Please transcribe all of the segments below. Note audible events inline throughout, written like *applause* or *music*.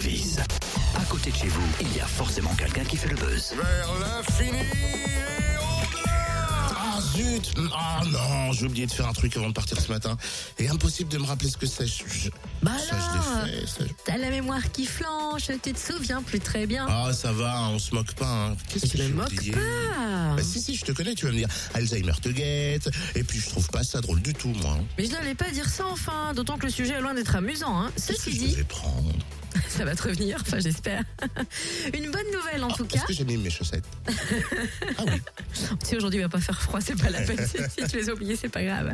service. À côté de chez vous, il y a forcément quelqu'un qui fait le buzz. Vers l'infini et au-delà Ah zut Ah non, j'ai oublié de faire un truc avant de partir ce matin. Et impossible de me rappeler ce que c'est. Je- je- Bah ça, alors, je l'ai fait. ça, je- t'as la mémoire qui flanche, tu te souviens plus très bien. Ah, ça va, on se moque pas. Hein. Qu'est-ce que je moque oublié pas. Bah, si, si, je te connais, tu vas me dire Alzheimer te guette. Et puis, je trouve pas ça drôle du tout, moi. hein. Mais je n'allais pas dire ça enfin, d'autant que le sujet est loin d'être amusant. Hein. Qu'est-ce que Ceci je dit, devais prendre? Ça va te revenir, enfin j'espère. *laughs* Une bonne nouvelle en tout cas. Est-ce que j'ai mis mes chaussettes *laughs* Ah oui. Si aujourd'hui il va pas faire froid, c'est pas la *laughs* peine. si si tu les as oubliés, c'est pas grave.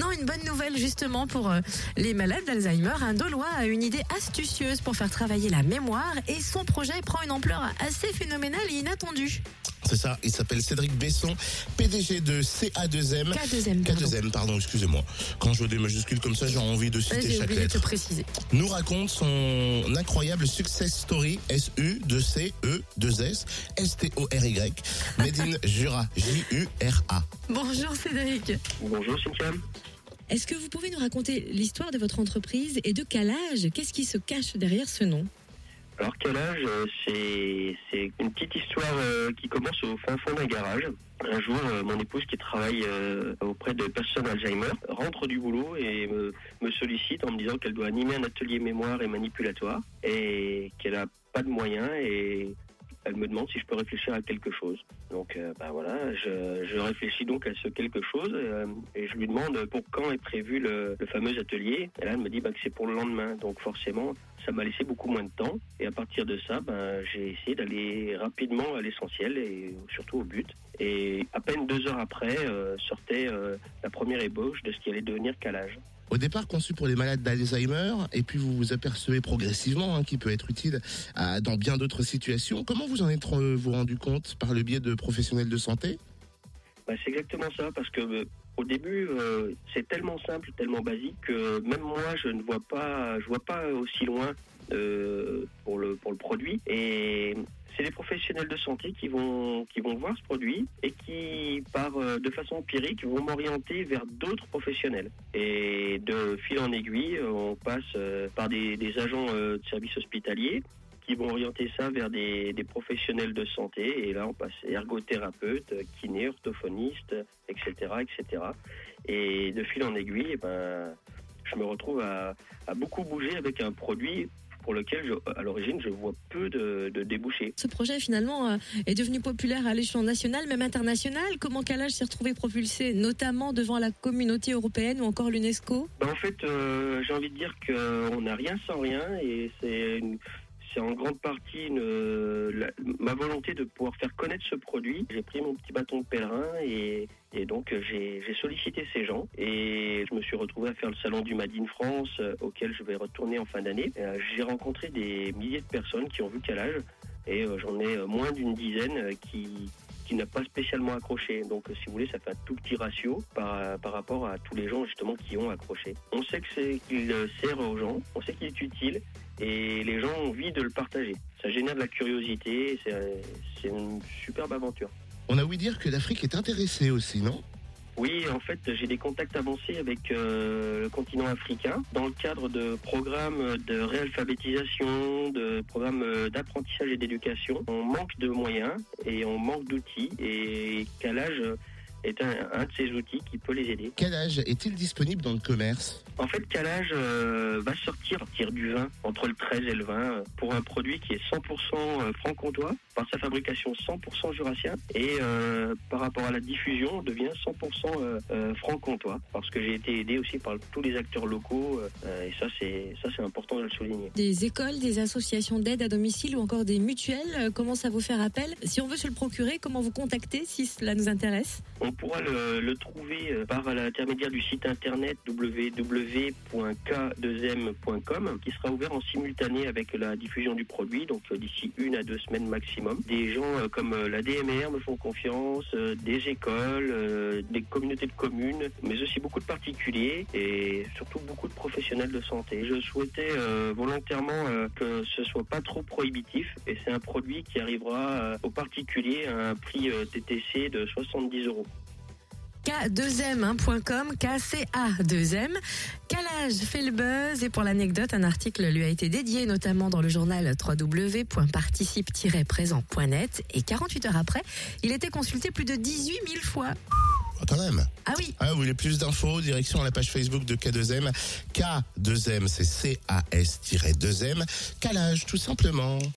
Non, une bonne nouvelle justement pour euh, les malades d'Alzheimer. Un Dolois a une idée astucieuse pour faire travailler la mémoire et son projet prend une ampleur assez phénoménale et inattendue. C'est ça, il s'appelle Cédric Besson, PDG de CA2M. K2M, pardon. K2M, pardon, excusez-moi. Quand je vois des majuscules comme ça, j'ai envie de citer J'ai chaque de te lettre. préciser. Nous raconte son incroyable success story SU 2 C E 2 S S T O R Y Made in *laughs* Jura J U R A. Bonjour Cédric. Bonjour Cynthia. Est-ce que vous pouvez nous raconter l'histoire de votre entreprise et de quel âge? Qu'est-ce qui se cache derrière ce nom? Alors quel âge euh, C'est une petite histoire euh, qui commence au fin fond d'un garage. Un jour, euh, mon épouse qui travaille auprès de personnes Alzheimer rentre du boulot et me, me sollicite en me disant qu'elle doit animer un atelier mémoire et manipulatoire et qu'elle a pas de moyens et elle me demande si je peux réfléchir à quelque chose. Donc euh, bah voilà, je, réfléchis donc à ce quelque chose euh, et je lui demande pour quand est prévu le, le fameux atelier. Et là, elle me dit bah, que c'est pour le lendemain. Donc forcément, ça m'a laissé beaucoup moins de temps. Et à partir de ça, ben, j'ai essayé d'aller rapidement à l'essentiel et surtout au but. Et à peine deux heures après, euh, sortait euh, la première ébauche de ce qui allait devenir calage. Au départ conçu pour les malades d'Alzheimer, et puis vous vous apercevez progressivement hein, qu'il peut être utile à- dans bien d'autres situations. Comment vous en êtes euh, vous rendu compte par le biais de professionnels de santé? Bah, c'est exactement ça, parce que euh, au début, euh, c'est tellement simple, tellement basique que même moi, je ne vois pas, je vois pas aussi loin euh, pour le pour le produit. Et c'est les professionnels de santé qui vont qui vont voir ce produit et qui, par euh, de façon empirique, vont m'orienter vers d'autres professionnels. Et de fil en aiguille, euh, on passe euh, par des, agents de services hospitaliers qui vont orienter ça vers des, des professionnels de santé. Et là, on passe ergothérapeute, kiné, orthophoniste, etc., etc. Et de fil en aiguille, eh ben, je me retrouve à beaucoup bouger avec un produit pour lequel, je, à l'origine, je vois peu de, de débouchés. Ce projet finalement euh, est devenu populaire à l'échelon national, même international. Comment Calage s'est retrouvé propulsé, notamment devant la communauté européenne ou encore l'UNESCO? Ben, en fait, euh, j'ai envie de dire qu'on n'a rien sans rien et c'est une- c'est en grande partie ma volonté de pouvoir faire connaître ce produit. J'ai pris mon petit bâton de pèlerin et, donc euh, j'ai sollicité ces gens et je me suis retrouvé à faire le salon du Made in France euh, auquel je vais retourner en fin d'année. Euh, J'ai rencontré des milliers de personnes qui ont vu Calage et j'en ai moins d'une dizaine qui qui n'a pas spécialement accroché. Donc, si vous voulez, ça fait un tout petit ratio par, par rapport à tous les gens justement qui ont accroché. On sait que c'est qu'il sert aux gens, on sait qu'il est utile et les gens ont envie de le partager. Ça génère de la curiosité, c'est une superbe aventure. On a ouï dire que l'Afrique est intéressée aussi, non? Oui, en fait, j'ai des contacts avancés avec euh, le continent africain dans le cadre de programmes de réalphabétisation, de programmes euh, d'apprentissage et d'éducation. On manque de moyens et on manque d'outils et Calage est un, un de ces outils qui peut les aider. Quel âge est-il disponible dans le commerce En fait, Calage euh, va sortir tire du vin entre le 13 et le 20 euh, pour un produit qui est 100% euh, franc-comtois par sa fabrication 100% jurassien et euh, par rapport à la diffusion devient 100% euh, euh, franc-comtois parce que j'ai été aidé aussi par tous les acteurs locaux euh, et ça c'est ça c'est important de le souligner. Des écoles, des associations d'aide à domicile ou encore des mutuelles euh, commencent à vous faire appel? Si on veut se le procurer, comment vous contacter si cela nous intéresse? On pourra le, le trouver euh, par l'intermédiaire du site internet www.k2m.com qui sera ouvert en simultané avec la diffusion du produit, donc euh, d'ici une à deux semaines maximum. Des gens euh, comme la DMR me font confiance, des écoles, des communautés de communes, mais aussi beaucoup de particuliers et surtout beaucoup de professionnels de santé. Je souhaitais volontairement que ce soit pas trop prohibitif et c'est un produit qui arrivera aux particuliers à un prix TTC de 70 euros. k2m.com, KCA2M. Calage fait le buzz et pour l'anecdote, un article lui a été dédié notamment dans le journal www.participe-présent.net et 48 heures après, il était consulté plus de 18 000 fois. Ah, Quand même. Ah oui, Ah, vous voulez plus d'infos Direction à la page Facebook de K2M. K2M, c'est C-A-S-2M. Calage, tout simplement.